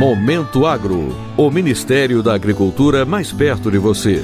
Momento Agro, o Ministério da Agricultura mais perto de você.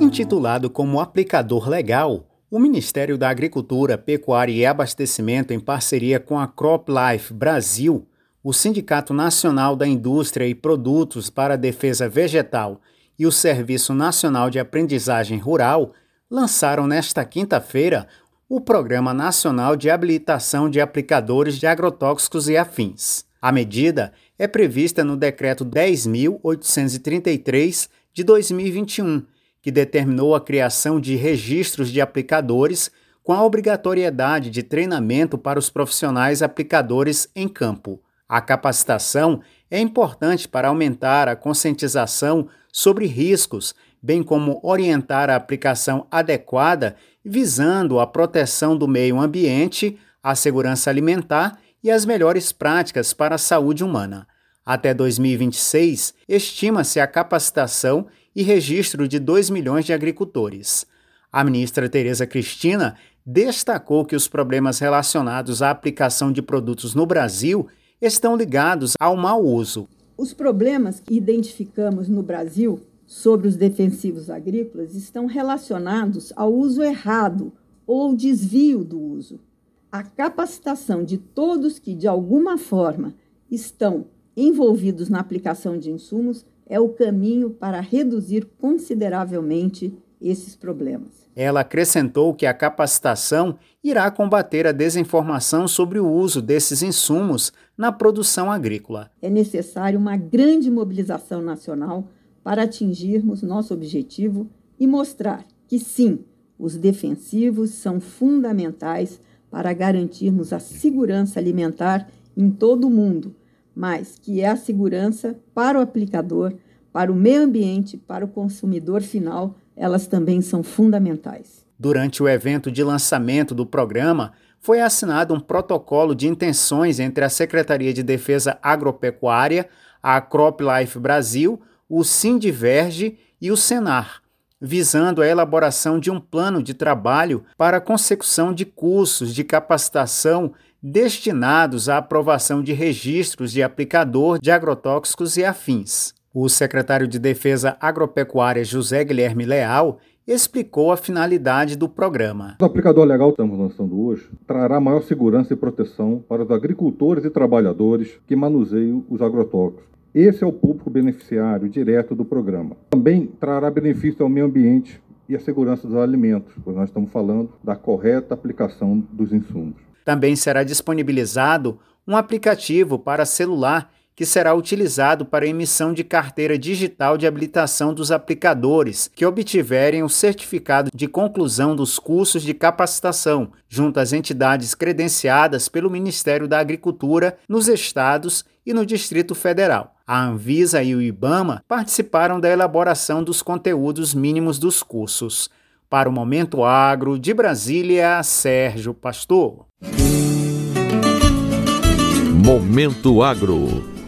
Intitulado como aplicador legal, o Ministério da Agricultura, Pecuária e Abastecimento, em parceria com a CropLife Brasil, o Sindicato Nacional da Indústria e Produtos para a Defesa Vegetal e o Serviço Nacional de Aprendizagem Rural, lançaram nesta quinta-feira o Programa Nacional de Habilitação de Aplicadores de Agrotóxicos e Afins. A medida é prevista no Decreto 10.833 de 2021, que determinou a criação de registros de aplicadores com a obrigatoriedade de treinamento para os profissionais aplicadores em campo. A capacitação é importante para aumentar a conscientização sobre riscos, bem como orientar a aplicação adequada visando a proteção do meio ambiente, a segurança alimentar e as melhores práticas para a saúde humana. Até 2026, estima-se a capacitação e registro de 2 milhões de agricultores. A ministra Tereza Cristina destacou que os problemas relacionados à aplicação de produtos no Brasil estão ligados ao mau uso. Os problemas que identificamos no Brasil sobre os defensivos agrícolas estão relacionados ao uso errado ou desvio do uso. A capacitação de todos que, de alguma forma, estão envolvidos na aplicação de insumos é o caminho para reduzir consideravelmente esses problemas. Ela acrescentou que a capacitação irá combater a desinformação sobre o uso desses insumos na produção agrícola. É necessário uma grande mobilização nacional para atingirmos nosso objetivo e mostrar que sim, os defensivos são fundamentais para garantirmos a segurança alimentar em todo o mundo, mas que é a segurança para o aplicador, para o meio ambiente, para o consumidor final, elas também são fundamentais. Durante o evento de lançamento do programa, foi assinado um protocolo de intenções entre a Secretaria de Defesa Agropecuária, a CropLife Brasil, o Sindiverge e o Senar, visando a elaboração de um plano de trabalho para a consecução de cursos de capacitação destinados à aprovação de registros de aplicador de agrotóxicos e afins. O secretário de Defesa Agropecuária José Guilherme Leal explicou a finalidade do programa. O aplicador legal que estamos lançando hoje trará maior segurança e proteção para os agricultores e trabalhadores que manuseiam os agrotóxicos esse é o público beneficiário direto do programa. Também trará benefício ao meio ambiente e à segurança dos alimentos, pois nós estamos falando da correta aplicação dos insumos. Também será disponibilizado um aplicativo para celular que será utilizado para emissão de carteira digital de habilitação dos aplicadores que obtiverem o certificado de conclusão dos cursos de capacitação, junto às entidades credenciadas pelo Ministério da Agricultura nos estados e no Distrito Federal. A Anvisa e o IBAMA participaram da elaboração dos conteúdos mínimos dos cursos. Para o Momento Agro, de Brasília, Sérgio Pastor. Momento Agro.